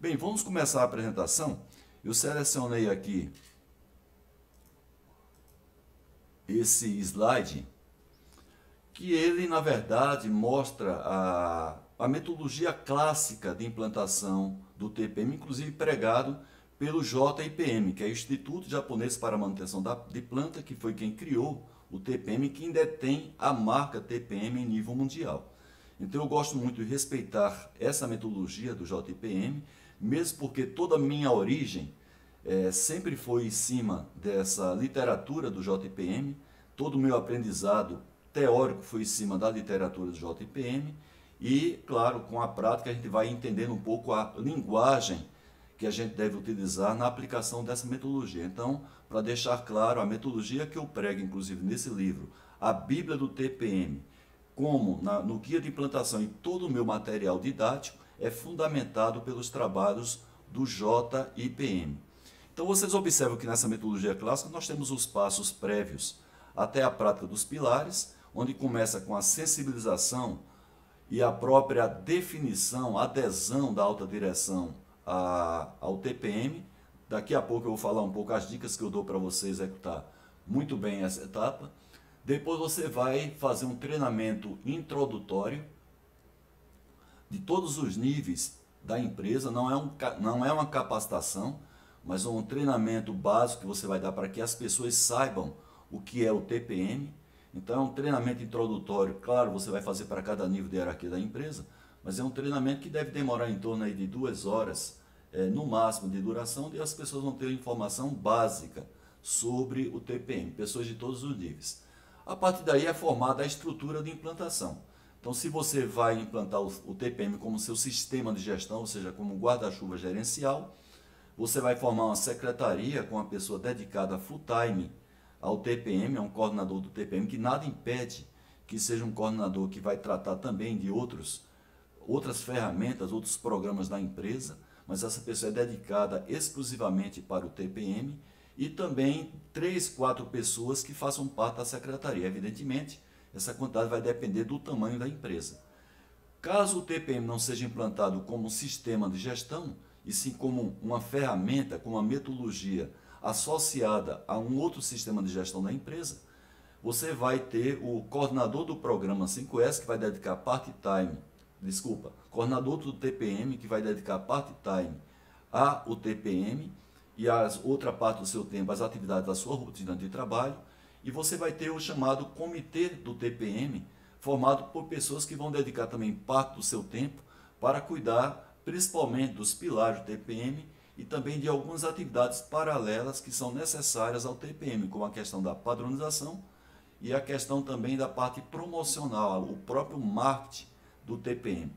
Bem, vamos começar a apresentação. Eu selecionei aqui esse slide, que ele, na verdade, mostra a, a metodologia clássica de implantação do TPM, inclusive pregado pelo JIPM, que é o Instituto Japonês para a Manutenção da, de Planta, que foi quem criou o TPM, quem detém a marca TPM em nível mundial. Então eu gosto muito de respeitar essa metodologia do JIPM, mesmo porque toda a minha origem é, sempre foi em cima dessa literatura do JPM, todo o meu aprendizado teórico foi em cima da literatura do JPM e, claro, com a prática a gente vai entendendo um pouco a linguagem que a gente deve utilizar na aplicação dessa metodologia. Então, para deixar claro, a metodologia que eu prego, inclusive nesse livro, a Bíblia do TPM, como na, no guia de implantação e todo o meu material didático, é fundamentado pelos trabalhos do JIPM. Então vocês observam que nessa metodologia clássica nós temos os passos prévios até a prática dos pilares, onde começa com a sensibilização e a própria definição, adesão da alta direção a, ao TPM. Daqui a pouco eu vou falar um pouco as dicas que eu dou para você executar muito bem essa etapa. Depois você vai fazer um treinamento introdutório de todos os níveis da empresa, não é, um, não é uma capacitação, mas um treinamento básico que você vai dar para que as pessoas saibam o que é o TPM. Então é um treinamento introdutório, claro, você vai fazer para cada nível de hierarquia da empresa, mas é um treinamento que deve demorar em torno aí de duas horas, é, no máximo, de duração, e as pessoas vão ter informação básica sobre o TPM, pessoas de todos os níveis. A partir daí é formada a estrutura de implantação. Então, se você vai implantar o TPM como seu sistema de gestão, ou seja, como guarda-chuva gerencial, você vai formar uma secretaria com uma pessoa dedicada full time ao TPM, é um coordenador do TPM, que nada impede que seja um coordenador que vai tratar também de outros, outras ferramentas, outros programas da empresa, mas essa pessoa é dedicada exclusivamente para o TPM e também três, quatro pessoas que façam parte da secretaria. Evidentemente, essa quantidade vai depender do tamanho da empresa. Caso o TPM não seja implantado como um sistema de gestão, e sim como uma ferramenta, como uma metodologia associada a um outro sistema de gestão da empresa, você vai ter o coordenador do programa 5S, que vai dedicar part-time, desculpa, coordenador do TPM, que vai dedicar part-time ao TPM e a outra parte do seu tempo às atividades da sua rotina de trabalho, e você vai ter o chamado comitê do TPM, formado por pessoas que vão dedicar também parte do seu tempo para cuidar principalmente dos pilares do TPM e também de algumas atividades paralelas que são necessárias ao TPM, como a questão da padronização e a questão também da parte promocional, o próprio marketing do TPM.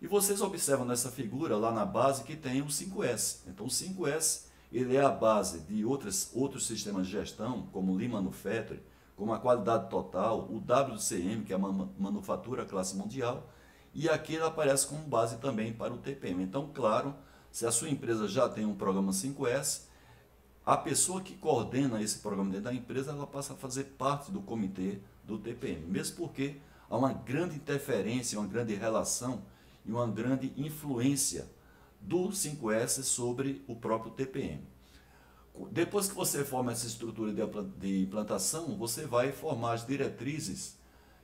E vocês observam nessa figura lá na base que tem o 5S. Então o 5S ele é a base de outras, outros sistemas de gestão, como o Lean Manufacturing, como a qualidade total, o WCM, que é a manufatura classe mundial, e aqui ele aparece como base também para o TPM. Então, claro, se a sua empresa já tem um programa 5S, a pessoa que coordena esse programa dentro da empresa, ela passa a fazer parte do comitê do TPM, mesmo porque há uma grande interferência, uma grande relação e uma grande influência do 5S sobre o próprio TPM. Depois que você forma essa estrutura de implantação, você vai formar as diretrizes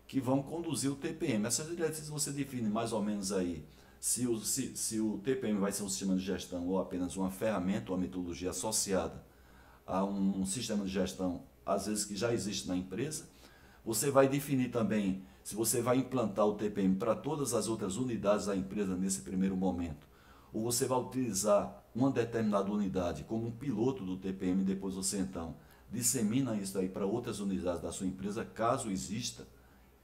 que vão conduzir o TPM. Essas diretrizes você define mais ou menos aí se o, se, se o TPM vai ser um sistema de gestão ou apenas uma ferramenta uma metodologia associada a um sistema de gestão, às vezes que já existe na empresa. Você vai definir também se você vai implantar o TPM para todas as outras unidades da empresa nesse primeiro momento, ou você vai utilizar uma determinada unidade como um piloto do TPM depois você então dissemina isso aí para outras unidades da sua empresa, caso exista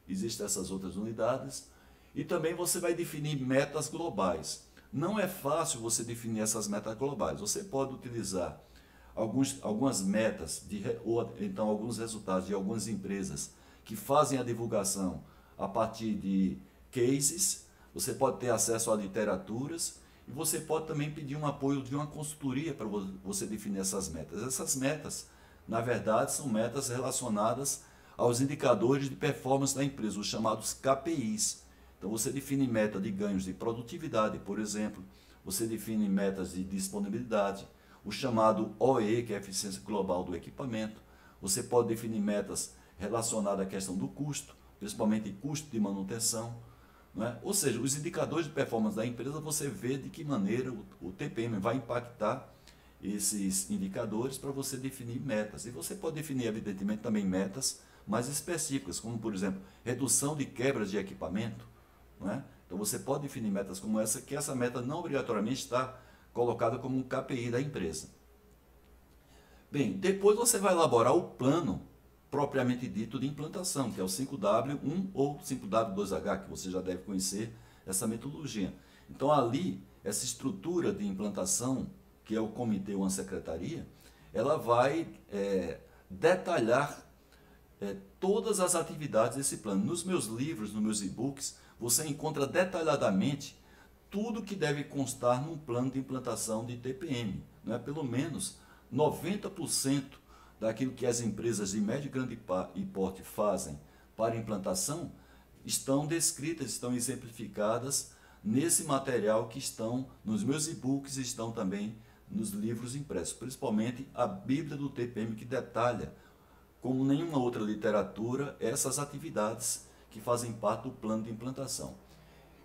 existem essas outras unidades. E também você vai definir metas globais. Não é fácil você definir essas metas globais. Você pode utilizar alguns, algumas metas, de, ou então alguns resultados de algumas empresas que fazem a divulgação a partir de cases. Você pode ter acesso a literaturas e você pode também pedir um apoio de uma consultoria para você definir essas metas. Essas metas, na verdade, são metas relacionadas aos indicadores de performance da empresa, os chamados KPIs. Então você define meta de ganhos de produtividade, por exemplo, você define metas de disponibilidade, o chamado OE, que é a eficiência global do equipamento. Você pode definir metas relacionadas à questão do custo, principalmente custo de manutenção. É? Ou seja, os indicadores de performance da empresa, você vê de que maneira o, o TPM vai impactar esses indicadores para você definir metas. E você pode definir, evidentemente, também metas mais específicas, como, por exemplo, redução de quebras de equipamento. Não é? Então, você pode definir metas como essa, que essa meta não obrigatoriamente está colocada como um KPI da empresa. Bem, depois você vai elaborar o plano propriamente dito de implantação, que é o 5W1 ou 5W2H, que você já deve conhecer essa metodologia. Então, ali, essa estrutura de implantação que é o comitê ou a secretaria, ela vai é, detalhar é, todas as atividades desse plano. Nos meus livros, nos meus e-books, você encontra detalhadamente tudo que deve constar num plano de implantação de TPM. Não é? Pelo menos 90% daquilo que as empresas de médio e grande porte fazem para implantação estão descritas, estão exemplificadas nesse material que estão nos meus e-books e estão também nos livros impressos, principalmente a Bíblia do TPM, que detalha, como nenhuma outra literatura, essas atividades que fazem parte do plano de implantação.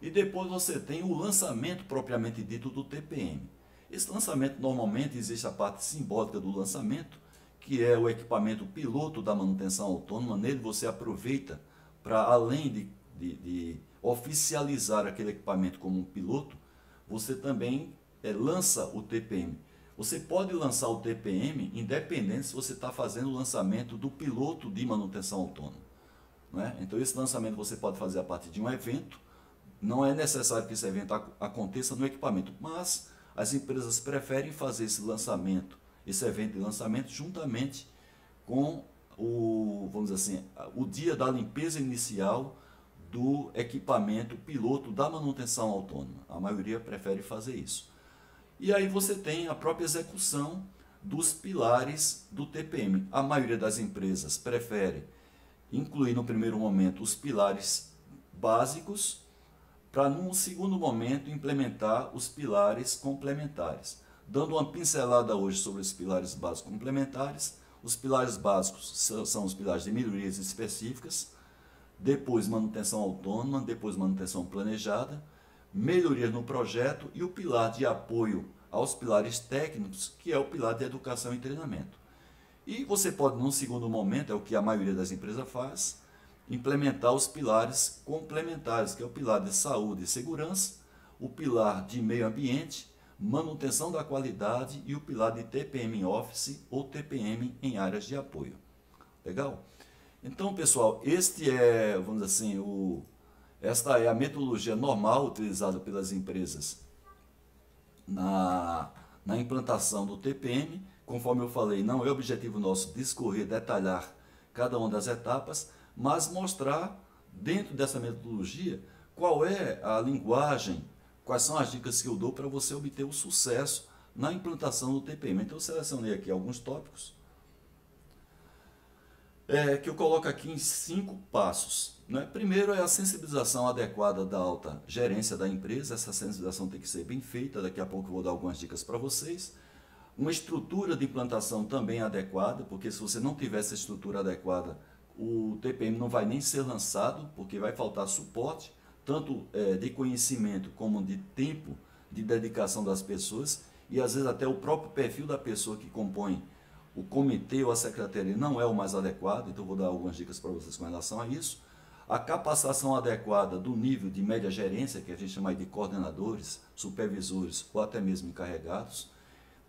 E depois você tem o lançamento propriamente dito do TPM. Esse lançamento, normalmente, existe a parte simbólica do lançamento, que é o equipamento piloto da manutenção autônoma. Nele você aproveita para, além de, de, de oficializar aquele equipamento como um piloto, você também é, lança o TPM. Você pode lançar o TPM independente se você está fazendo o lançamento do piloto de manutenção autônoma. Né? Então, esse lançamento você pode fazer a partir de um evento. Não é necessário que esse evento aconteça no equipamento, mas as empresas preferem fazer esse lançamento, esse evento de lançamento, juntamente com o, vamos assim, o dia da limpeza inicial do equipamento piloto da manutenção autônoma. A maioria prefere fazer isso. E aí você tem a própria execução dos pilares do TPM. A maioria das empresas prefere incluir no primeiro momento os pilares básicos para num segundo momento implementar os pilares complementares. Dando uma pincelada hoje sobre os pilares básicos complementares, os pilares básicos são os pilares de melhorias específicas, depois manutenção autônoma, depois manutenção planejada, melhorias no projeto e o pilar de apoio aos pilares técnicos, que é o pilar de educação e treinamento. E você pode, num segundo momento, é o que a maioria das empresas faz, implementar os pilares complementares, que é o pilar de saúde e segurança, o pilar de meio ambiente, manutenção da qualidade e o pilar de TPM Office ou TPM em áreas de apoio. Legal? Então, pessoal, este é, vamos dizer assim, o, esta é a metodologia normal utilizada pelas empresas na, na implantação do TPM. Conforme eu falei, não é objetivo nosso discorrer, detalhar cada uma das etapas, mas mostrar dentro dessa metodologia qual é a linguagem, quais são as dicas que eu dou para você obter o sucesso na implantação do TPM. Então eu selecionei aqui alguns tópicos é, que eu coloco aqui em cinco passos. Né? Primeiro é a sensibilização adequada da alta gerência da empresa. Essa sensibilização tem que ser bem feita. Daqui a pouco eu vou dar algumas dicas para vocês. Uma estrutura de implantação também adequada, porque se você não tiver essa estrutura adequada, o TPM não vai nem ser lançado, porque vai faltar suporte, tanto é, de conhecimento como de tempo de dedicação das pessoas e às vezes até o próprio perfil da pessoa que compõe o comitê ou a secretaria não é o mais adequado, então vou dar algumas dicas para vocês com relação a isso. A capacitação adequada do nível de média gerência, que a gente chama de coordenadores, supervisores ou até mesmo encarregados,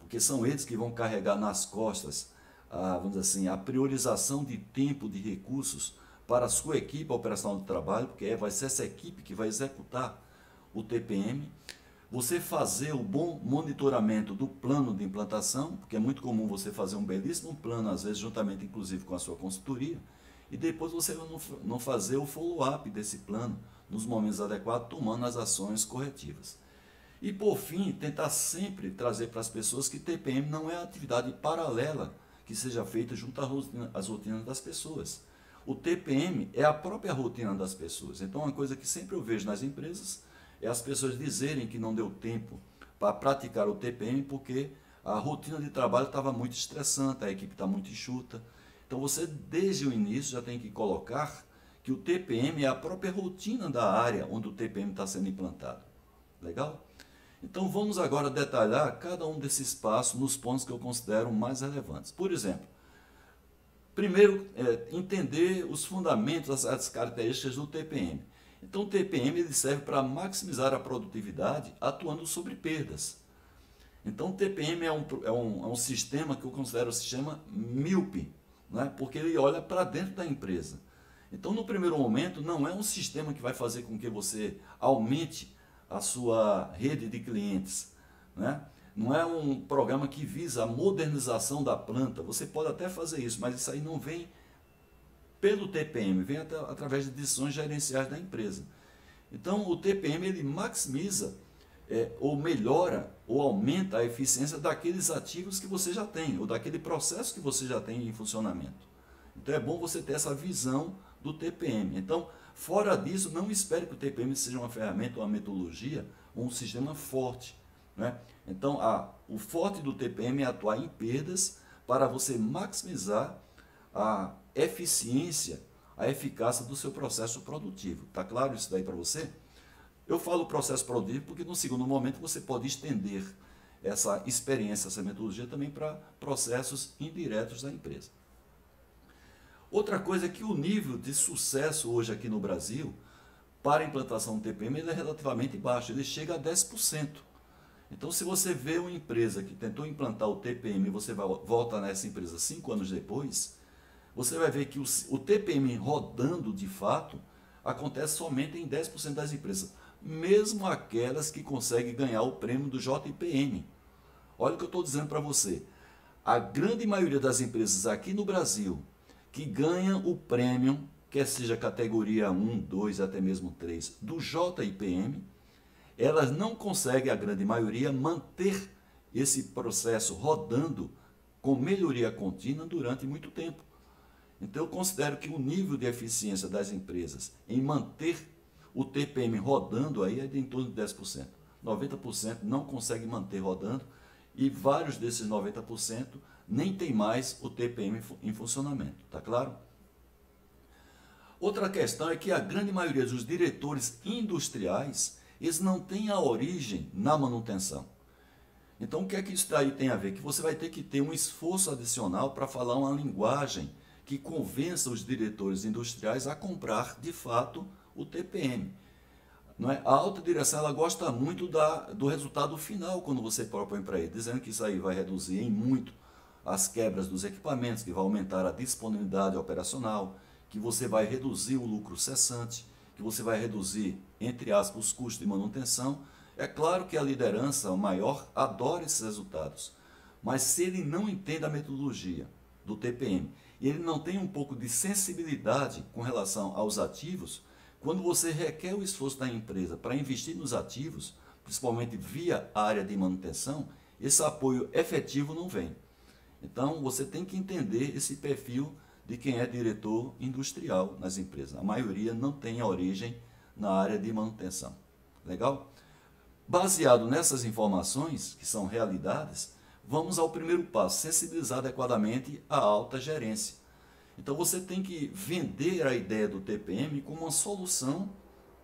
porque são eles que vão carregar nas costas, a, vamos assim, a priorização de tempo, de recursos para a sua equipe operacional de trabalho, porque é, vai ser essa equipe que vai executar o TPM você fazer o bom monitoramento do plano de implantação, porque é muito comum você fazer um belíssimo plano, às vezes juntamente inclusive com a sua consultoria, e depois você não fazer o follow-up desse plano nos momentos adequados, tomando as ações corretivas. E por fim, tentar sempre trazer para as pessoas que TPM não é atividade paralela que seja feita junto às rotinas das pessoas. O TPM é a própria rotina das pessoas. Então, uma coisa que sempre eu vejo nas empresas é as pessoas dizerem que não deu tempo para praticar o TPM porque a rotina de trabalho estava muito estressante, a equipe está muito enxuta. Então você, desde o início, já tem que colocar que o TPM é a própria rotina da área onde o TPM está sendo implantado. Legal? Então vamos agora detalhar cada um desses passos nos pontos que eu considero mais relevantes. Por exemplo, primeiro, é, entender os fundamentos, as, características do TPM. Então o TPM ele serve para maximizar a produtividade atuando sobre perdas. Então o TPM é um, é um, é um sistema que eu considero um sistema míope, né? porque ele olha para dentro da empresa. Então no primeiro momento não é um sistema que vai fazer com que você aumente a sua rede de clientes. Né? Não é um programa que visa a modernização da planta. Você pode até fazer isso, mas isso aí não vem pelo TPM, vem até, através de decisões gerenciais da empresa. Então, o TPM ele maximiza é, ou melhora ou aumenta a eficiência daqueles ativos que você já tem, ou daquele processo que você já tem em funcionamento. Então, é bom você ter essa visão do TPM. Então, fora disso, não espere que o TPM seja uma ferramenta, uma metodologia, um sistema forte. Né? Então, a, o forte do TPM é atuar em perdas para você maximizar a eficiência, a eficácia do seu processo produtivo. Está claro isso daí para você? Eu falo processo produtivo porque no segundo momento você pode estender essa experiência, essa metodologia também para processos indiretos da empresa. Outra coisa é que o nível de sucesso hoje aqui no Brasil para a implantação do TPM é relativamente baixo, ele chega a 10%. Então, se você vê uma empresa que tentou implantar o TPM e você vai, volta nessa empresa cinco anos depois, você vai ver que o, o TPM rodando de fato acontece somente em 10% das empresas, mesmo aquelas que conseguem ganhar o prêmio do JPM. Olha o que eu estou dizendo para você. A grande maioria das empresas aqui no Brasil que ganham o prêmio, quer seja categoria 1, 2, até mesmo 3, do JIPM, elas não conseguem, a grande maioria, manter esse processo rodando com melhoria contínua durante muito tempo. Então, eu considero que o nível de eficiência das empresas em manter o TPM rodando aí é de em torno de 10%. 90% não consegue manter rodando e vários desses 90% nem tem mais o TPM em funcionamento, tá claro? Outra questão é que a grande maioria dos diretores industriais, eles não têm a origem na manutenção. Então o que é que isso aí tem a ver? Que você vai ter que ter um esforço adicional para falar uma linguagem que convença os diretores industriais a comprar de fato o TPM. Não é? A alta direção ela gosta muito da, do resultado final quando você propõe para ele, dizendo que isso aí vai reduzir em muito as quebras dos equipamentos, que vai aumentar a disponibilidade operacional, que você vai reduzir o lucro cessante, que você vai reduzir, entre aspas, os custos de manutenção. É claro que a liderança maior adora esses resultados, mas se ele não entende a metodologia do TPM e ele não tem um pouco de sensibilidade com relação aos ativos, quando você requer o esforço da empresa para investir nos ativos, principalmente via área de manutenção, esse apoio efetivo não vem. Então, você tem que entender esse perfil de quem é diretor industrial nas empresas. A maioria não tem origem na área de manutenção. Legal? Baseado nessas informações, que são realidades, vamos ao primeiro passo, sensibilizar adequadamente a alta gerência. Então você tem que vender a ideia do TPM como uma solução.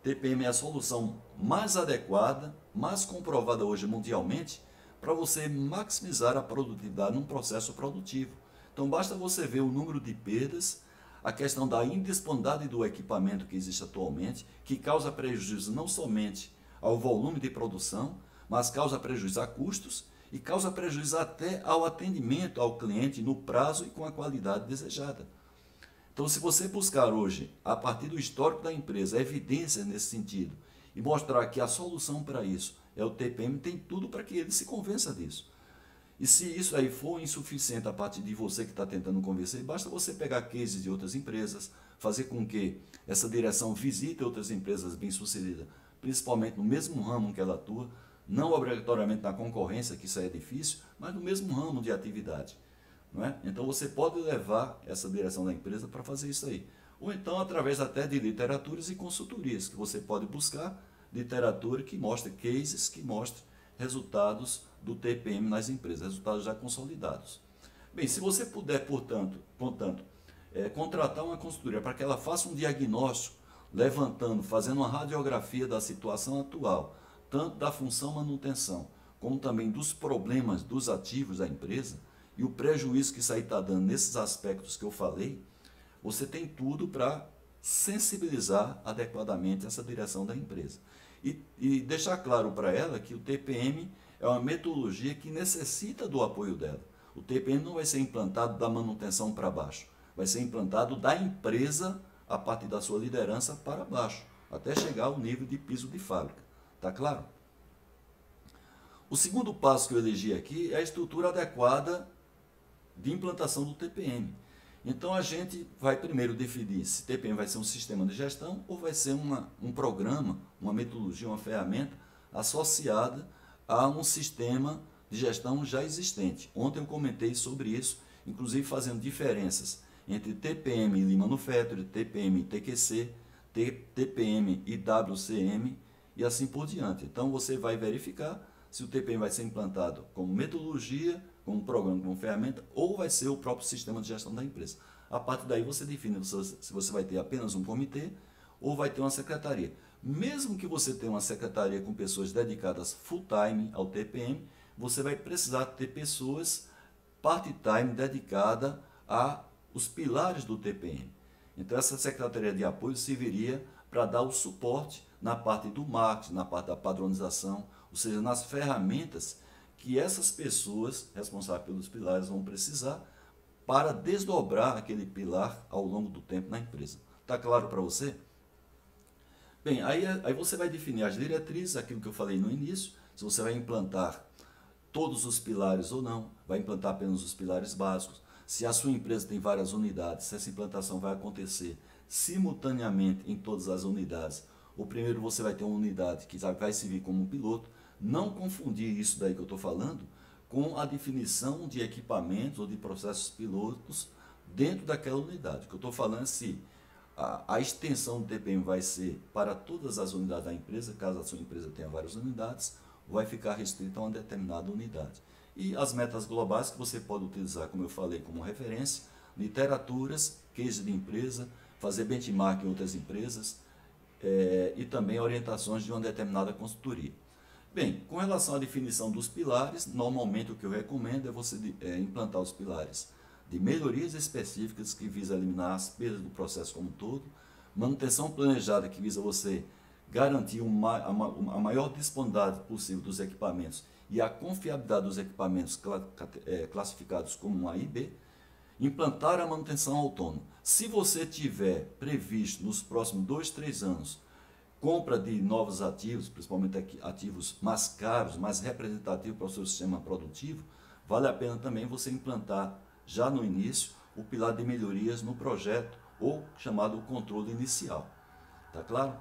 TPM é a solução mais adequada, mais comprovada hoje mundialmente para você maximizar a produtividade num processo produtivo. Então basta você ver o número de perdas, a questão da indisponibilidade do equipamento que existe atualmente, que causa prejuízo não somente ao volume de produção, mas causa prejuízo a custos e causa prejuízo até ao atendimento ao cliente no prazo e com a qualidade desejada. Então, se você buscar hoje, a partir do histórico da empresa, evidências nesse sentido e mostrar que a solução para isso é o TPM, tem tudo para que ele se convença disso. E se isso aí for insuficiente a partir de você que está tentando convencer, basta você pegar cases de outras empresas, fazer com que essa direção visite outras empresas bem-sucedidas, principalmente no mesmo ramo que ela atua, não obrigatoriamente na concorrência, que isso aí é difícil, mas no mesmo ramo de atividade. Não é? Então você pode levar essa direção da empresa para fazer isso aí. Ou então através até de literaturas e consultorias que você pode buscar literatura que mostre cases, que mostre resultados do TPM nas empresas, resultados já consolidados. Bem, se você puder, portanto, portanto é, contratar uma consultoria para que ela faça um diagnóstico, levantando, fazendo uma radiografia da situação atual, tanto da função manutenção, como também dos problemas dos ativos da empresa e o prejuízo que isso aí está dando nesses aspectos que eu falei, você tem tudo para sensibilizar adequadamente essa direção da empresa. E, e deixar claro para ela que o TPM é uma metodologia que necessita do apoio dela. O TPM não vai ser implantado da manutenção para baixo, vai ser implantado da empresa a partir da sua liderança para baixo, até chegar ao nível de piso de fábrica. Tá claro? O segundo passo que eu elegi aqui é a estrutura adequada de implantação do TPM. Então a gente vai primeiro definir se TPM vai ser um sistema de gestão ou vai ser uma, um programa, uma metodologia, uma ferramenta associada a um sistema de gestão já existente. Ontem eu comentei sobre isso, inclusive fazendo diferenças entre TPM e Manufacturing, TPM e TQC, TPM e WCM e assim por diante. Então você vai verificar se o TPM vai ser implantado como metodologia, como programa, como ferramenta, ou vai ser o próprio sistema de gestão da empresa. A partir daí você define se você vai ter apenas um comitê ou vai ter uma secretaria. Mesmo que você tenha uma secretaria com pessoas dedicadas full time ao TPM, você vai precisar ter pessoas part-time dedicada a os pilares do TPM. Então essa secretaria de apoio serviria para dar o suporte na parte do marketing, na parte da padronização, ou seja, nas ferramentas que essas pessoas responsáveis pelos pilares vão precisar para desdobrar aquele pilar ao longo do tempo na empresa. Está claro para você? Bem, aí, aí você vai definir as diretrizes, aquilo que eu falei no início, se você vai implantar todos os pilares ou não, vai implantar apenas os pilares básicos. Se a sua empresa tem várias unidades, se essa implantação vai acontecer simultaneamente em todas as unidades, ou primeiro você vai ter uma unidade que vai servir como um piloto, não confundir isso daí que eu estou falando com a definição de equipamentos ou de processos pilotos dentro daquela unidade. O que eu estou falando é se a, a, extensão do TPM vai ser para todas as unidades da empresa, caso a sua empresa tenha várias unidades, vai ficar restrita a uma determinada unidade. E as metas globais que você pode utilizar, como eu falei, como referência, literaturas, case de empresa, fazer benchmark em outras empresas é, e também orientações de uma determinada consultoria. Bem, com relação à definição dos pilares, normalmente o que eu recomendo é você é, implantar os pilares de melhorias específicas que visa eliminar as perdas do processo como um todo, manutenção planejada que visa você garantir uma, a, maior disponibilidade possível dos equipamentos e a confiabilidade dos equipamentos é, classificados como A e B, implantar a manutenção autônoma. Se você tiver previsto nos próximos dois, três anos compra de novos ativos, principalmente ativos mais caros, mais representativos para o seu sistema produtivo, vale a pena também você implantar já no início o pilar de melhorias no projeto ou chamado controle inicial. Tá claro?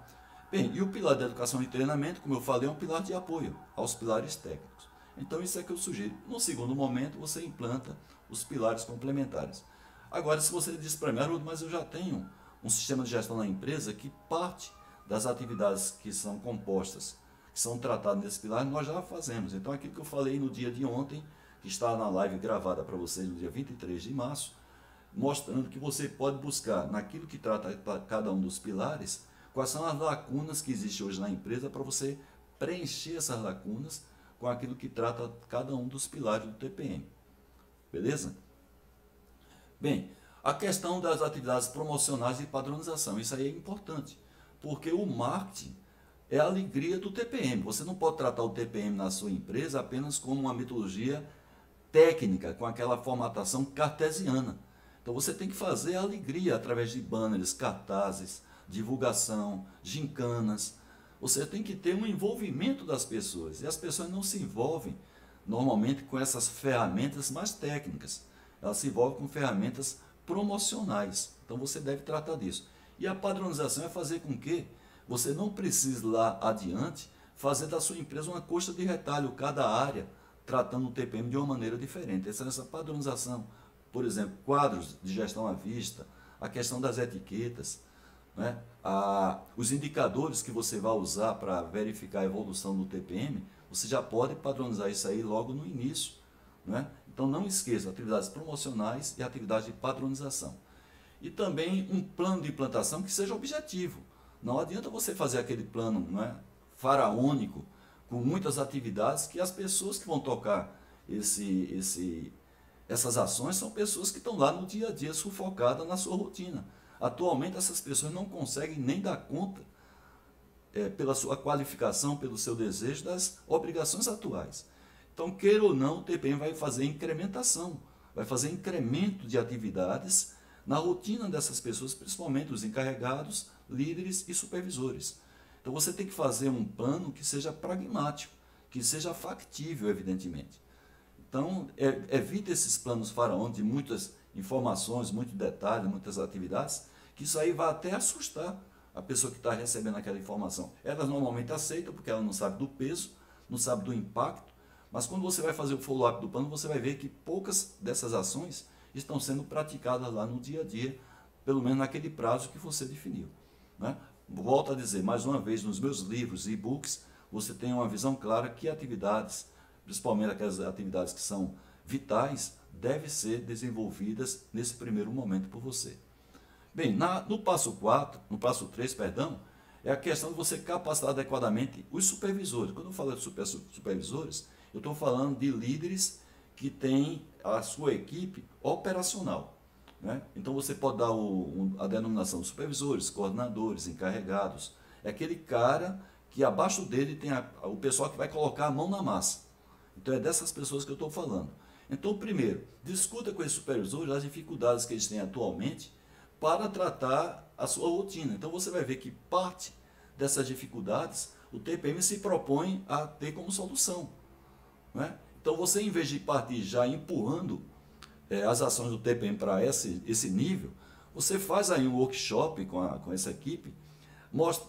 Bem, e o pilar de educação e treinamento, como eu falei, é um pilar de apoio aos pilares técnicos. Então isso é que eu sugiro. No segundo momento, você implanta os pilares complementares. Agora, se você diz para mim, Haroldo, mas eu já tenho um sistema de gestão na empresa que parte das atividades que são compostas, que são tratadas nesse pilar, nós já fazemos. Então, aquilo que eu falei no dia de ontem, que está na live gravada para vocês no dia 23 de março, mostrando que você pode buscar naquilo que trata cada um dos pilares, quais são as lacunas que existem hoje na empresa para você preencher essas lacunas com aquilo que trata cada um dos pilares do TPM. Beleza? Bem, a questão das atividades promocionais e padronização, isso aí é importante. Porque o marketing é a alegria do TPM. Você não pode tratar o TPM na sua empresa apenas como uma metodologia técnica, com aquela formatação cartesiana. Então você tem que fazer a alegria através de banners, cartazes, divulgação, gincanas. Você tem que ter um envolvimento das pessoas. E as pessoas não se envolvem normalmente com essas ferramentas mais técnicas. Elas se envolvem com ferramentas promocionais. Então você deve tratar disso. E a padronização é fazer com que você não precise lá adiante fazer da sua empresa uma costa de retalho, cada área tratando o TPM de uma maneira diferente. Essa, essa padronização, por exemplo, quadros de gestão à vista, a questão das etiquetas, né? a, os indicadores que você vai usar para verificar a evolução do TPM, você já pode padronizar isso aí logo no início. Né? Então não esqueça, atividades promocionais e atividades de padronização. E também um plano de implantação que seja objetivo. Não adianta você fazer aquele plano não é, faraônico, com muitas atividades, que as pessoas que vão tocar esse, esse, essas ações são pessoas que estão lá no dia a dia sufocadas na sua rotina. Atualmente essas pessoas não conseguem nem dar conta, é, pela sua qualificação, pelo seu desejo, das obrigações atuais. Então, queira ou não, o TPM vai fazer incrementação, vai fazer incremento de atividades na rotina dessas pessoas, principalmente os encarregados, líderes e supervisores. Então você tem que fazer um plano que seja pragmático, que seja factível, evidentemente. Então, é, evite esses planos faraônicos de muitas informações, muitos detalhes, muitas atividades, que isso aí vai até assustar a pessoa que está recebendo aquela informação. Elas normalmente aceitam porque ela não sabe do peso, não sabe do impacto, mas quando você vai fazer o follow-up do plano, você vai ver que poucas dessas ações estão sendo praticadas lá no dia a dia, pelo menos naquele prazo que você definiu. Né? Volto a dizer, mais uma vez, nos meus livros e e-books, você tem uma visão clara que atividades, principalmente aquelas atividades que são vitais, devem ser desenvolvidas nesse primeiro momento por você. Bem, na, no passo 4, no passo 3, perdão, é a questão de você capacitar adequadamente os supervisores. Quando eu falo de super, supervisores, eu estou falando de líderes que têm a sua equipe operacional. Né? Então você pode dar o, a denominação de supervisores, coordenadores, encarregados. É aquele cara que abaixo dele tem a, o pessoal que vai colocar a mão na massa. Então é dessas pessoas que eu estou falando. Então, primeiro, discuta com esses supervisores as dificuldades que eles têm atualmente para tratar a sua rotina. Então você vai ver que parte dessas dificuldades o TPM se propõe a ter como solução. Né? Então você, em vez de partir já empurrando é, as ações do TPM para esse, esse nível, você faz aí um workshop com, a, com essa equipe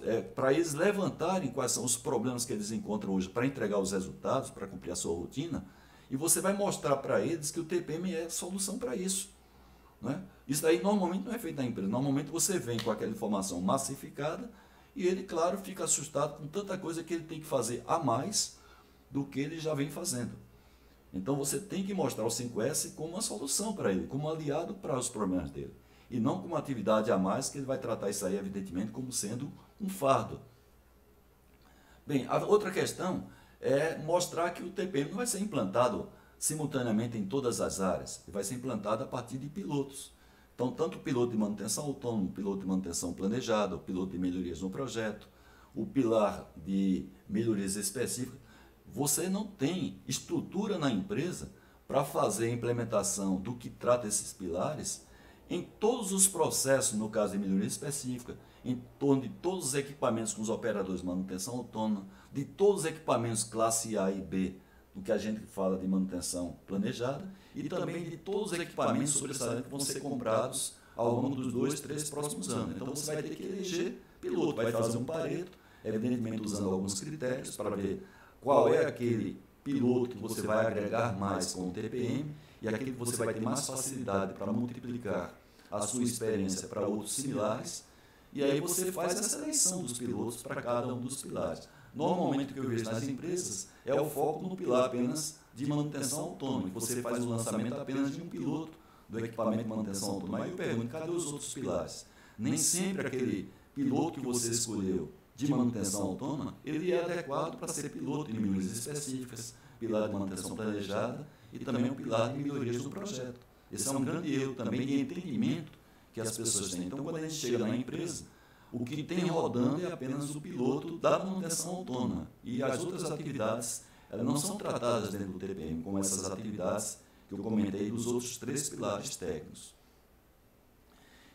é, para eles levantarem quais são os problemas que eles encontram hoje para entregar os resultados, para cumprir a sua rotina, e você vai mostrar para eles que o TPM é solução para isso. Né? Isso daí normalmente não é feito na empresa, normalmente você vem com aquela informação massificada e ele, claro, fica assustado com tanta coisa que ele tem que fazer a mais do que ele já vem fazendo. Então você tem que mostrar o 5S como uma solução para ele, como um aliado para os problemas dele. E não como uma atividade a mais que ele vai tratar isso aí, evidentemente, como sendo um fardo. Bem, a outra questão é mostrar que o TPM não vai ser implantado simultaneamente em todas as áreas, ele vai ser implantado a partir de pilotos. Então, tanto o piloto de manutenção autônoma, o piloto de manutenção planejada, o piloto de melhorias no projeto, o pilar de melhorias específicas, você não tem estrutura na empresa para fazer a implementação do que trata esses pilares em todos os processos, no caso de melhoria específica, em torno de todos os equipamentos com os operadores de manutenção autônoma, de todos os equipamentos classe A e B, do que a gente fala de manutenção planejada, e também de todos os equipamentos sobressalentes que vão ser comprados ao longo dos dois, três próximos anos. Então você vai ter que eleger piloto, vai fazer um pareto, evidentemente usando alguns critérios para ver qual é aquele piloto que você vai agregar mais com o TPM e aquele que você vai ter mais facilidade para multiplicar a sua experiência para outros similares. E aí você faz a seleção dos pilotos para cada um dos pilares. Normalmente o que eu vejo nas empresas é o foco no pilar apenas de manutenção autônoma. Você faz o lançamento apenas de um piloto do equipamento de manutenção autônoma. Aí eu pergunto, cadê os outros pilares? Nem sempre aquele piloto que você escolheu de manutenção autônoma, ele é adequado para ser piloto de melhorias específicas, pilar de manutenção planejada e também um pilar de melhorias do projeto. Esse é um grande erro também de entendimento que as pessoas têm. Então, quando a gente chega na empresa, o que tem rodando é apenas o piloto da manutenção autônoma e as outras atividades elas não são tratadas dentro do TPM como essas atividades que eu comentei dos outros três pilares técnicos.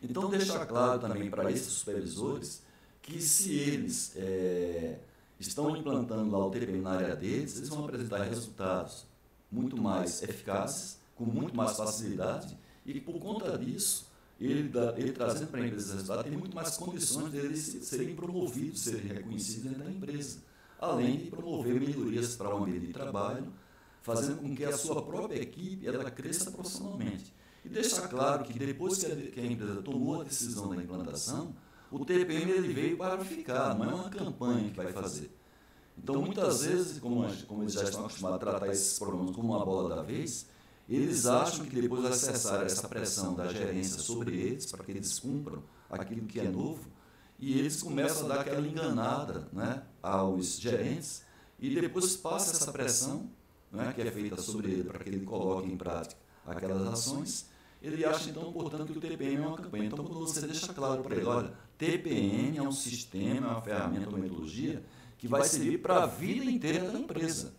Então, deixar claro também para esses supervisores que se eles é, estão implantando lá o TPM na área deles, eles vão apresentar resultados muito mais eficazes, com muito mais facilidade, e por conta disso, ele, ele trazendo para a empresa resultados, tem muito mais condições de eles serem promovidos, serem reconhecidos dentro da empresa, além de promover melhorias para o ambiente de trabalho, fazendo com que a sua própria equipe ela cresça profissionalmente. E deixar claro que depois que a, que a empresa tomou a decisão da implantação, o TPM ele veio para ficar, não é uma campanha que vai fazer. Então, muitas vezes, como, como eles já estão acostumados a tratar esses problemas como uma bola da vez, eles acham que depois de acessar essa pressão da gerência sobre eles, para que eles cumpram aquilo que é novo, e eles começam a dar aquela enganada né, aos gerentes, e depois passa essa pressão né, que é feita sobre ele para que ele coloque em prática aquelas ações, ele acha então, portanto, que o TPM é uma campanha. Então, quando você deixa claro para ele, olha, TPM é um sistema, uma ferramenta, uma metodologia que vai servir para a vida inteira da empresa.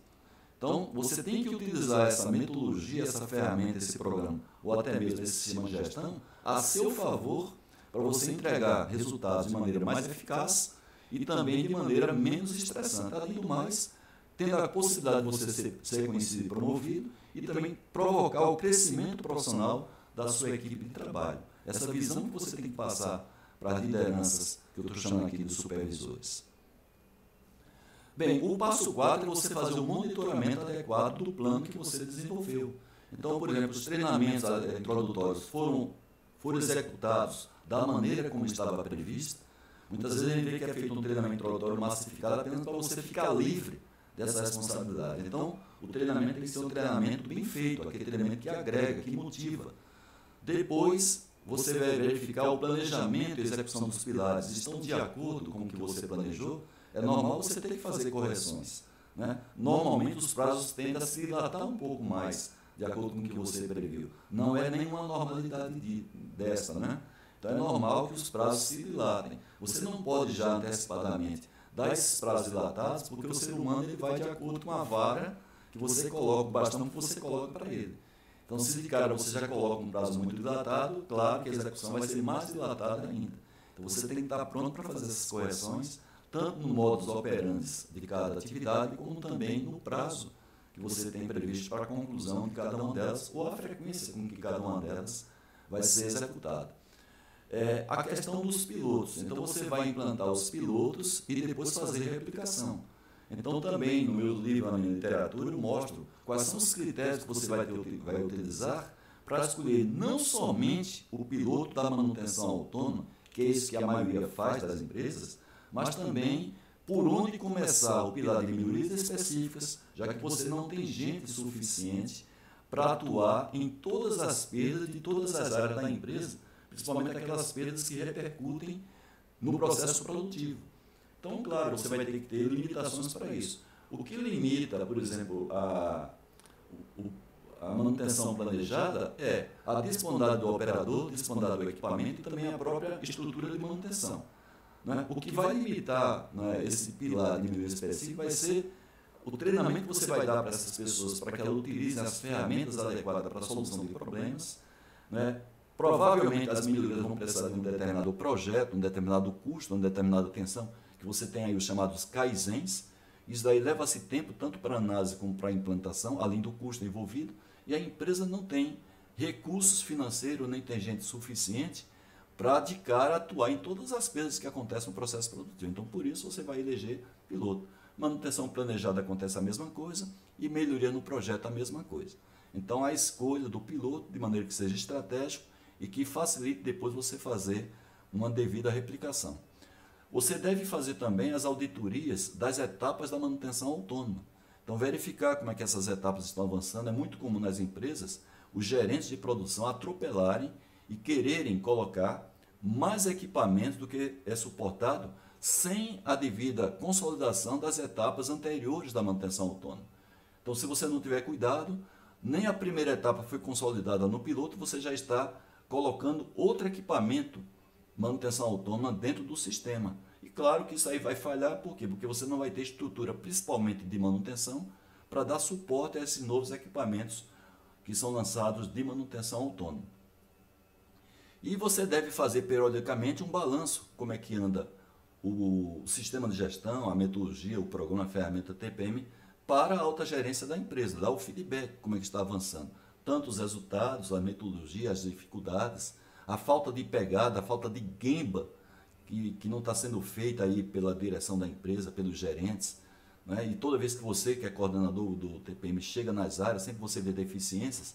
Então, você tem que utilizar essa metodologia, essa ferramenta, esse programa, ou até mesmo esse sistema de gestão, a seu favor, para você entregar resultados de maneira mais eficaz e também de maneira menos estressante. Além do mais, tendo a possibilidade de você ser, ser conhecido e promovido e também provocar o crescimento profissional da sua equipe de trabalho. Essa visão que você tem que passar para as lideranças, que eu estou chamando aqui de supervisores. Bem, o passo 4 é você fazer o monitoramento adequado do plano que você desenvolveu. Então, por exemplo, os treinamentos eh, introdutórios foram, foram executados da maneira como estava previsto. Muitas vezes a gente vê que é feito um treinamento introdutório massificado apenas para você ficar livre dessa responsabilidade. Então, o treinamento tem que ser um treinamento bem feito, aquele treinamento que agrega, que motiva. Depois, você vai verificar o planejamento e execução dos pilares. Estão de acordo com o que você planejou? É normal você ter que fazer correções. Né? Normalmente, os prazos tendem a se dilatar um pouco mais, de acordo com o que você previu. Não é nenhuma normalidade de, dessa, né? Então, é normal que os prazos se dilatem. Você não pode já antecipadamente dar esses prazos dilatados, porque o ser humano ele vai de acordo com a vara que você coloca, o bastão que você coloca para ele. Então, se de cara você já coloca um prazo muito dilatado, claro que a execução vai ser mais dilatada ainda. Então, você tem que estar pronto para fazer essas correções, tanto no modus operandi de cada atividade, como também no prazo que você tem previsto para a conclusão de cada uma delas, ou a frequência com que cada uma delas vai ser executada é, a questão dos pilotos. Então você vai implantar os pilotos e depois fazer replicação. Então também no meu livro, na minha literatura, eu mostro quais são os critérios que você vai, ter, vai utilizar para escolher não somente o piloto da manutenção autônoma, que é isso que a maioria faz das empresas, mas também por onde começar o pilar de melhorias específicas, já que você não tem gente suficiente para atuar em todas as perdas de todas as áreas da empresa principalmente aquelas perdas que repercutem no processo produtivo. Então, claro, você vai ter que ter limitações para isso. O que limita, por exemplo, a, a manutenção planejada é a disponibilidade do operador, disponibilidade do equipamento e também a própria estrutura de manutenção. Né? O que vai limitar né, esse pilar de melhoria específico vai ser o treinamento que você vai dar para essas pessoas para que elas utilizem as ferramentas adequadas para a solução de problemas, né? Provavelmente as melhorias vão precisar de um determinado projeto, um determinado custo, uma determinada atenção, você tem aí os chamados kaizens. Isso daí leva-se tempo tanto para análise como para implantação, além do custo envolvido, e a empresa não tem recursos financeiros, nem tem gente suficiente para de cara atuar em todas as perdas que acontecem no processo produtivo. Então, por isso, você vai eleger piloto. Manutenção planejada acontece a mesma coisa e melhoria no projeto a mesma coisa. Então, a escolha do piloto, de maneira que seja estratégico, e que facilite depois você fazer uma devida replicação. Você deve fazer também as auditorias das etapas da manutenção autônoma. Então, verificar como é que essas etapas estão avançando. É muito comum nas empresas os gerentes de produção atropelarem e quererem colocar mais equipamentos do que é suportado sem a devida consolidação das etapas anteriores da manutenção autônoma. Então, se você não tiver cuidado, nem a primeira etapa foi consolidada no piloto, você já está colocando outro equipamento, manutenção autônoma, dentro do sistema. E claro que isso aí vai falhar, por quê? Porque você não vai ter estrutura, principalmente de manutenção, para dar suporte a esses novos equipamentos que são lançados de manutenção autônoma. E você deve fazer periodicamente um balanço, como é que anda o sistema de gestão, a metodologia, o programa, a ferramenta TPM, para a alta gerência da empresa, dar o feedback, como é que está avançando tanto os resultados, a metodologia, as dificuldades, a falta de pegada, a falta de gemba que, que não está sendo feita aí pela direção da empresa, pelos gerentes. Né? E toda vez que você, que é coordenador do TPM, chega nas áreas, sempre você vê deficiências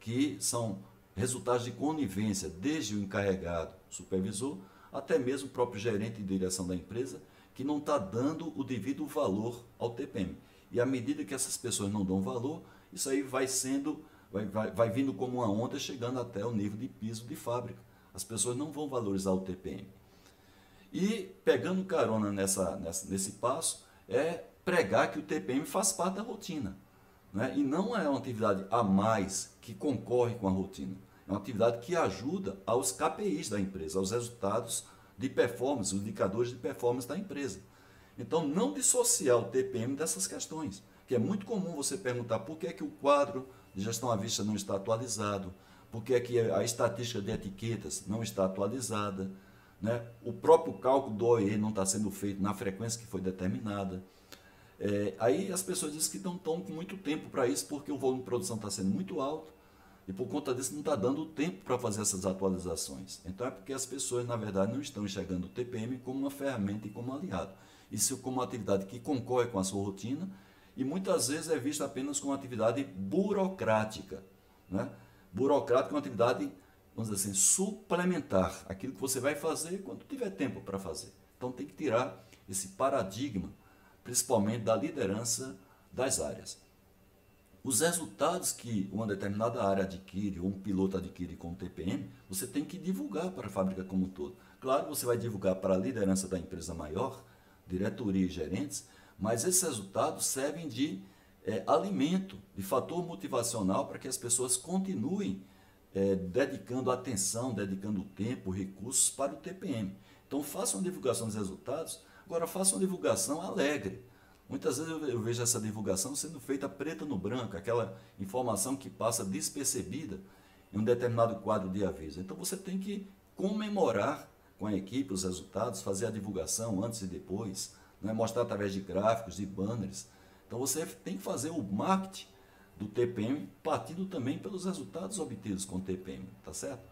que são resultados de conivência, desde o encarregado, supervisor, até mesmo o próprio gerente de direção da empresa, que não está dando o devido valor ao TPM. E à medida que essas pessoas não dão valor, isso aí vai sendo, vai, vai, vai vindo como uma onda chegando até o nível de piso de fábrica. As pessoas não vão valorizar o TPM. E pegando carona nessa, nessa, nesse passo, é pregar que o TPM faz parte da rotina. Né? E não é uma atividade a mais que concorre com a rotina. É uma atividade que ajuda aos KPIs da empresa, aos resultados de performance, os indicadores de performance da empresa. Então, não dissociar o TPM dessas questões, que é muito comum você perguntar por que, é que o quadro de gestão à vista não está atualizado, por que, é que a estatística de etiquetas não está atualizada, né? o próprio cálculo do OE não está sendo feito na frequência que foi determinada. É, aí as pessoas dizem que não estão com muito tempo para isso, porque o volume de produção está sendo muito alto, e por conta disso não está dando tempo para fazer essas atualizações. Então é porque as pessoas, na verdade, não estão enxergando o TPM como uma ferramenta e como aliado. Isso como uma atividade que concorre com a sua rotina e muitas vezes é vista apenas como atividade burocrática. Né? Burocrática é uma atividade, vamos dizer assim, suplementar. Aquilo que você vai fazer quando tiver tempo para fazer. Então tem que tirar esse paradigma, principalmente da liderança das áreas. Os resultados que uma determinada área adquire, ou um piloto adquire com o TPM, você tem que divulgar para a fábrica como um todo. Claro, você vai divulgar para a liderança da empresa maior, diretoria e gerentes, mas esses resultados servem de é, alimento, de fator motivacional para que as pessoas continuem é, dedicando atenção, dedicando tempo, recursos para o TPM. Então façam divulgação dos resultados, agora façam divulgação alegre Muitas vezes eu vejo essa divulgação sendo feita preta no branco, aquela informação que passa despercebida em um determinado quadro de aviso. Então você tem que comemorar com a equipe os resultados, fazer a divulgação antes e depois, né? mostrar através de gráficos, de banners. Então você tem que fazer o marketing do TPM partindo também pelos resultados obtidos com o TPM, tá certo?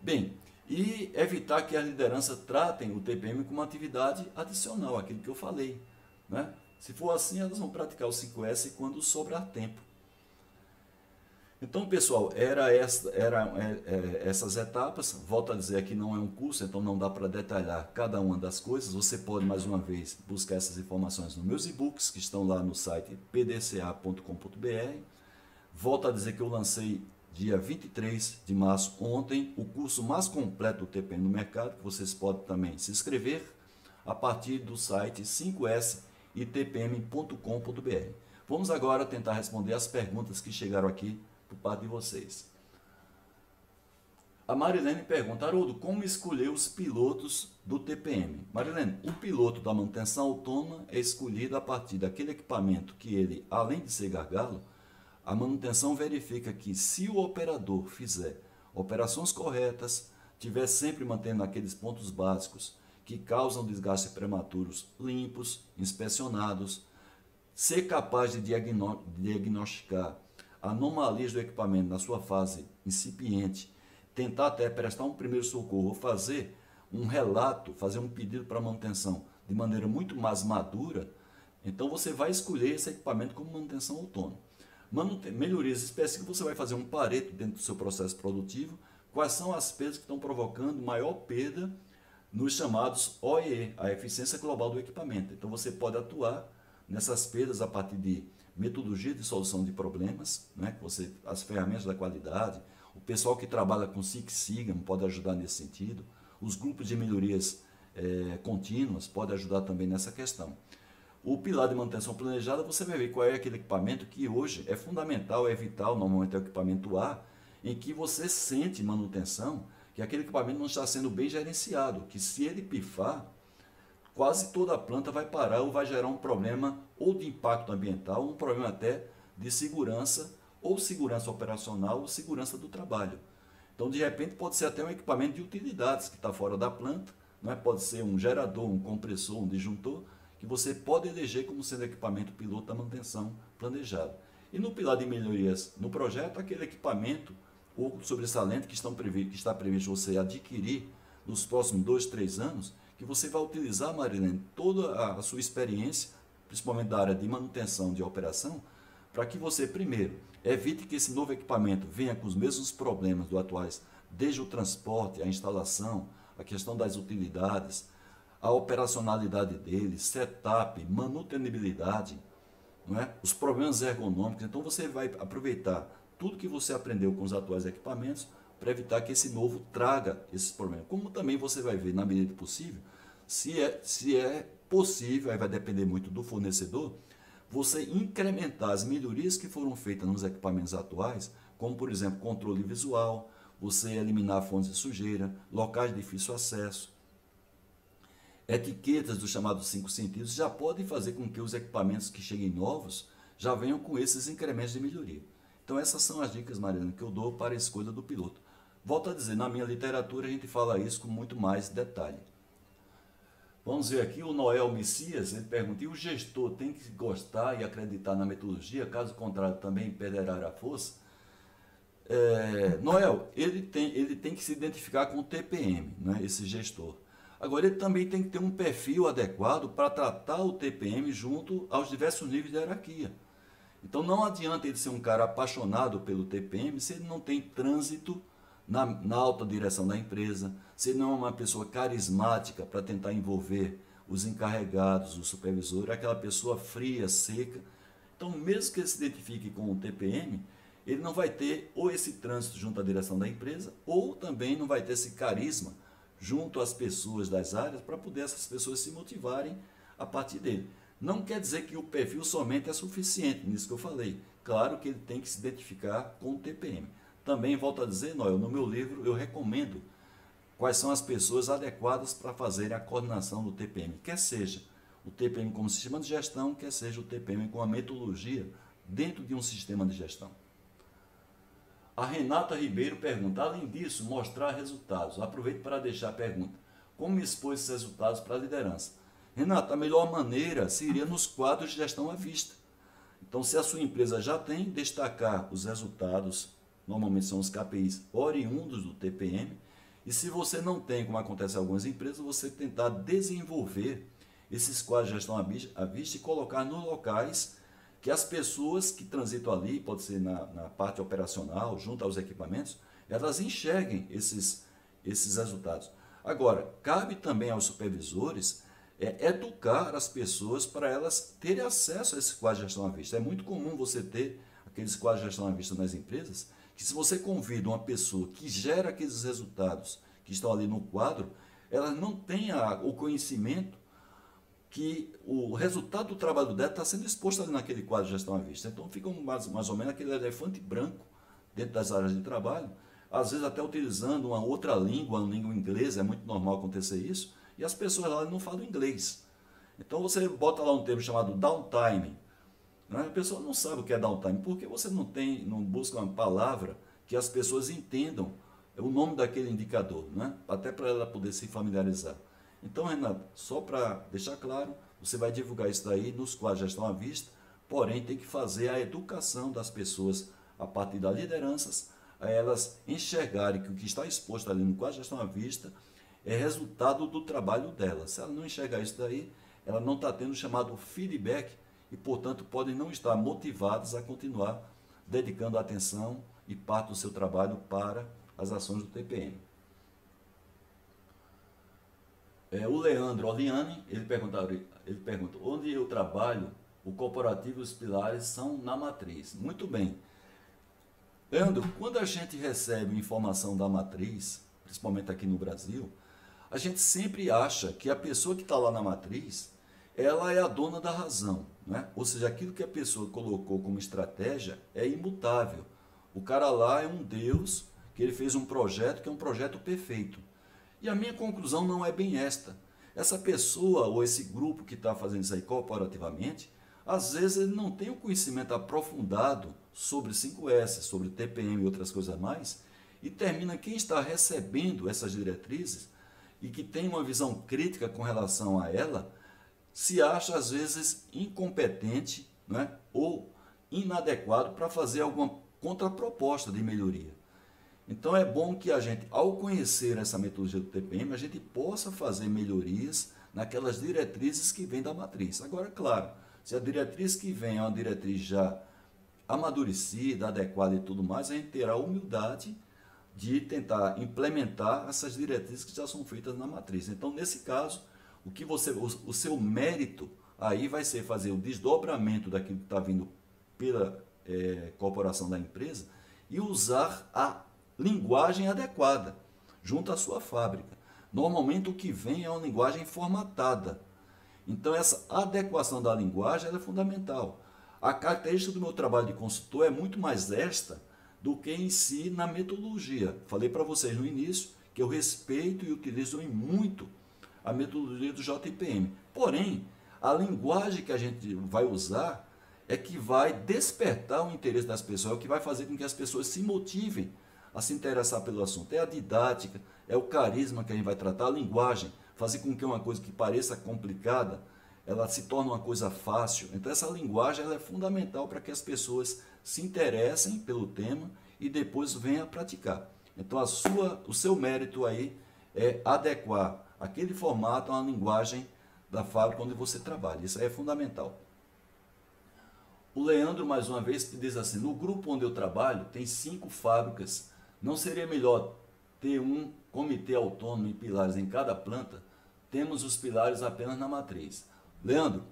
Bem, e evitar que a liderança tratem o TPM como uma atividade adicional, aquilo que eu falei, né? Se for assim, elas vão praticar o 5S quando sobrar tempo. Então, pessoal, era, essa, era é, é, essas etapas. Volto a dizer que não é um curso, então não dá para detalhar cada uma das coisas. Você pode, mais uma vez, buscar essas informações nos meus e-books, que estão lá no site pdca.com.br. Volto a dizer que eu lancei dia 23 de março, ontem, o curso mais completo do TPM no mercado, que vocês podem também se inscrever a partir do site 5S itpm.com.br. Vamos agora tentar responder as perguntas que chegaram aqui por parte de vocês. A Marilene pergunta, Haroldo, como escolher os pilotos do TPM? Marilene, o piloto da manutenção autônoma é escolhido a partir daquele equipamento que ele, além de ser gargalo, a manutenção verifica que se o operador fizer operações corretas, tiver sempre mantendo aqueles pontos básicos que causam desgastes prematuros limpos, inspecionados, ser capaz de diagnosticar anomalias do equipamento na sua fase incipiente, tentar até prestar um primeiro socorro fazer um relato, fazer um pedido para manutenção de maneira muito mais madura, então você vai escolher esse equipamento como manutenção autônoma. Melhorias específicas, você vai fazer um pareto dentro do seu processo produtivo, quais são as perdas que estão provocando maior perda nos chamados OEE, a eficiência global do equipamento. Então você pode atuar nessas perdas a partir de metodologia de solução de problemas, né? você, as ferramentas da qualidade, o pessoal que trabalha com Six Sigma pode ajudar nesse sentido, os grupos de melhorias é, contínuas podem ajudar também nessa questão. O pilar de manutenção planejada, você vai ver qual é aquele equipamento que hoje é fundamental, é vital, normalmente é o equipamento A, em que você sente manutenção que aquele equipamento não está sendo bem gerenciado, que se ele pifar, quase toda a planta vai parar ou vai gerar um problema ou de impacto ambiental, um problema até de segurança, ou segurança operacional, ou segurança do trabalho. Então, de repente, pode ser até um equipamento de utilidades que está fora da planta, não é? pode ser um gerador, um compressor, um disjuntor, que você pode eleger como sendo equipamento piloto da manutenção planejada. E no pilar de melhorias no projeto, aquele equipamento o sobressalente que, estão previsto, que está previsto você adquirir nos próximos dois, três anos, que você vai utilizar, Marilene, toda a sua experiência, principalmente da área de manutenção de operação, para que você, primeiro, evite que esse novo equipamento venha com os mesmos problemas do atuais, desde o transporte, a instalação, a questão das utilidades, a operacionalidade dele, setup, manutenibilidade, não é? os problemas ergonômicos. Então você vai aproveitar tudo que você aprendeu com os atuais equipamentos para evitar que esse novo traga esses problemas. Como também você vai ver, na medida do possível, se é, se é possível, aí vai depender muito do fornecedor, você incrementar as melhorias que foram feitas nos equipamentos atuais, como por exemplo controle visual, você eliminar fontes de sujeira, locais de difícil acesso, etiquetas dos chamados cinco sentidos já podem fazer com que os equipamentos que cheguem novos já venham com esses incrementos de melhoria. Então essas são as dicas, Mariana, que eu dou para a escolha do piloto. Volto a dizer, na minha literatura a gente fala isso com muito mais detalhe. Vamos ver aqui o Noel Messias, ele pergunta, e o gestor tem que gostar e acreditar na metodologia, caso contrário também perderá a força? É, Noel, ele tem, ele tem que se identificar com o TPM, né, esse gestor. Agora, ele também tem que ter um perfil adequado para tratar o TPM junto aos diversos níveis de hierarquia. Então, não adianta ele ser um cara apaixonado pelo TPM se ele não tem trânsito na, na alta direção da empresa, se não é uma pessoa carismática para tentar envolver os encarregados, o supervisor, aquela pessoa fria, seca. Então, mesmo que ele se identifique com o TPM, ele não vai ter ou esse trânsito junto à direção da empresa, ou também não vai ter esse carisma junto às pessoas das áreas para poder essas pessoas se motivarem a partir dele. Não quer dizer que o perfil somente é suficiente, nisso que eu falei. Claro que ele tem que se identificar com o TPM. Também, volto a dizer, Noel, no meu livro eu recomendo quais são as pessoas adequadas para fazerem a coordenação do TPM, quer seja o TPM como sistema de gestão, quer seja o TPM com a metodologia dentro de um sistema de gestão. A Renata Ribeiro pergunta, além disso, mostrar resultados. Aproveito para deixar a pergunta, como expor esses resultados para a liderança? Renata, a melhor maneira seria nos quadros de gestão à vista. Então, se a sua empresa já tem, destacar os resultados normalmente são os KPIs oriundos do TPM. E se você não tem, como acontece em algumas empresas, você tentar desenvolver esses quadros de gestão à vista e colocar nos locais que as pessoas que transitam ali, pode ser na, na parte operacional, junto aos equipamentos, elas enxerguem esses, esses resultados. Agora, cabe também aos supervisores é, educar as pessoas para elas terem acesso a esse quadro de gestão à vista. É muito comum você ter aqueles quadros de gestão à vista nas empresas que se você convida uma pessoa que gera aqueles resultados que estão ali no quadro, ela não tem a, o conhecimento que o resultado do trabalho dela está sendo exposto ali naquele quadro de gestão à vista. Então fica mais, mais ou menos aquele elefante branco dentro das áreas de trabalho, às vezes até utilizando uma outra língua, uma língua inglesa, é muito normal acontecer isso, e as pessoas lá não falam inglês. Então você bota lá um termo chamado downtime, né? A pessoa não sabe o que é downtime, porque você não tem, não busca uma palavra que as pessoas entendam o nome daquele indicador, né? até para ela poder se familiarizar. Então, Renato, só para deixar claro, você vai divulgar isso daí nos quais já estão à vista, porém tem que fazer a educação das pessoas a partir das lideranças, a elas enxergarem que o que está exposto ali no qual já estão à vista é resultado do trabalho dela. Se ela não enxergar isso daí, ela não está tendo o chamado feedback e, portanto, podem não estar motivados a continuar dedicando atenção e parte do seu trabalho para as ações do TPM. É, o Leandro Oliani, ele pergunta, ele pergunta, onde eu trabalho, o corporativo e os pilares são na matriz. Muito bem. Leandro, quando a gente recebe informação da matriz, principalmente aqui no Brasil, a gente sempre acha que a pessoa que está lá na matriz ela é a dona da razão. Né? Ou seja, aquilo que a pessoa colocou como estratégia é imutável. O cara lá é um Deus que ele fez um projeto que é um projeto perfeito. E a minha conclusão não é bem esta. Essa pessoa ou esse grupo que está fazendo isso aí corporativamente, às vezes ele não tem o um conhecimento aprofundado sobre 5S, sobre TPM e outras coisas mais, e termina quem está recebendo essas diretrizes e que tem uma visão crítica com relação a ela, se acha às vezes incompetente né, ou inadequado para fazer alguma contraproposta de melhoria. Então é bom que a gente, ao conhecer essa metodologia do TPM, a gente possa fazer melhorias naquelas diretrizes que vêm da matriz. Agora, claro, se a diretriz que vem é uma diretriz já amadurecida, adequada e tudo mais, a gente terá a humildade de tentar implementar essas diretrizes que já são feitas na matriz. Então, nesse caso, o que você, o, o seu mérito aí vai ser fazer o desdobramento daquilo que está vindo pela é, corporação da empresa e usar a linguagem adequada junto à sua fábrica. Normalmente o que vem é uma linguagem formatada. Então essa adequação da linguagem é fundamental. A característica do meu trabalho de consultor é muito mais esta do que em si na metodologia. Falei para vocês no início que eu respeito e utilizo em muito a metodologia do JPM. Porém, a linguagem que a gente vai usar é que vai despertar o interesse das pessoas, é o que vai fazer com que as pessoas se motivem a se interessar pelo assunto. É a didática, é o carisma que a gente vai tratar, a linguagem, fazer com que uma coisa que pareça complicada, ela se torne uma coisa fácil. Então essa linguagem é fundamental para que as pessoas se interessem pelo tema e depois venham a praticar. Então a sua, o seu mérito aí é adequar aquele formato a uma linguagem da fábrica onde você trabalha. Isso aí é fundamental. O Leandro, mais uma vez, diz assim: no grupo onde eu trabalho, tem cinco fábricas. Não seria melhor ter um comitê autônomo e pilares em cada planta? Temos os pilares apenas na matriz. Leandro,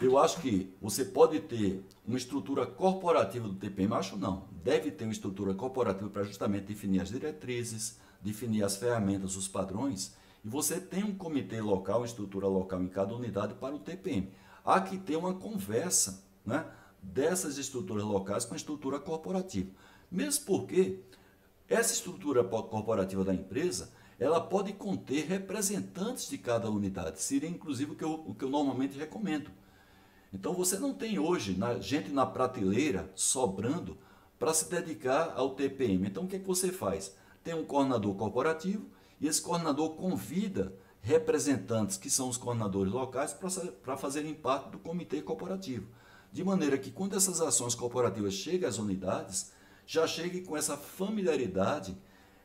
eu acho que você pode ter uma estrutura corporativa do TPM, acho não. Deve ter uma estrutura corporativa para justamente definir as diretrizes, definir as ferramentas, os padrões e você tem um comitê local, estrutura local em cada unidade para o TPM. Há que ter uma conversa né, dessas estruturas locais com a estrutura corporativa. Mesmo porque essa estrutura corporativa da empresa ela pode conter representantes de cada unidade. Seria inclusive o que eu, o que eu normalmente recomendo. Então você não tem hoje na, gente na prateleira sobrando para se dedicar ao TPM. Então o que, é que você faz? Tem um coordenador corporativo e esse coordenador convida representantes, que são os coordenadores locais, para fazerem parte do comitê corporativo. De maneira que quando essas ações corporativas chegam às unidades, já chegue com essa familiaridade,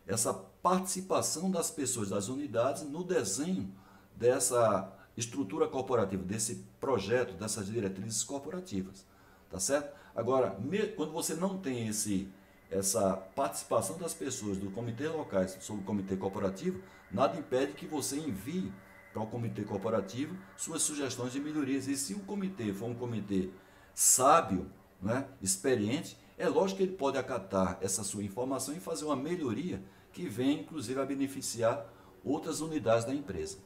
essa participação das pessoas das unidades no desenho dessa estrutura corporativa, desse projeto, dessas diretrizes corporativas. Tá certo? Agora, quando você não tem esse essa participação das pessoas do comitê locais sobre o comitê corporativo, nada impede que você envie para o comitê corporativo suas sugestões de melhorias. E se o comitê for um comitê sábio, né, experiente, é lógico que ele pode acatar essa sua informação e fazer uma melhoria que venha, inclusive, a beneficiar outras unidades da empresa.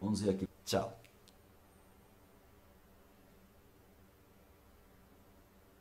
Vamos ver aqui. Tchau.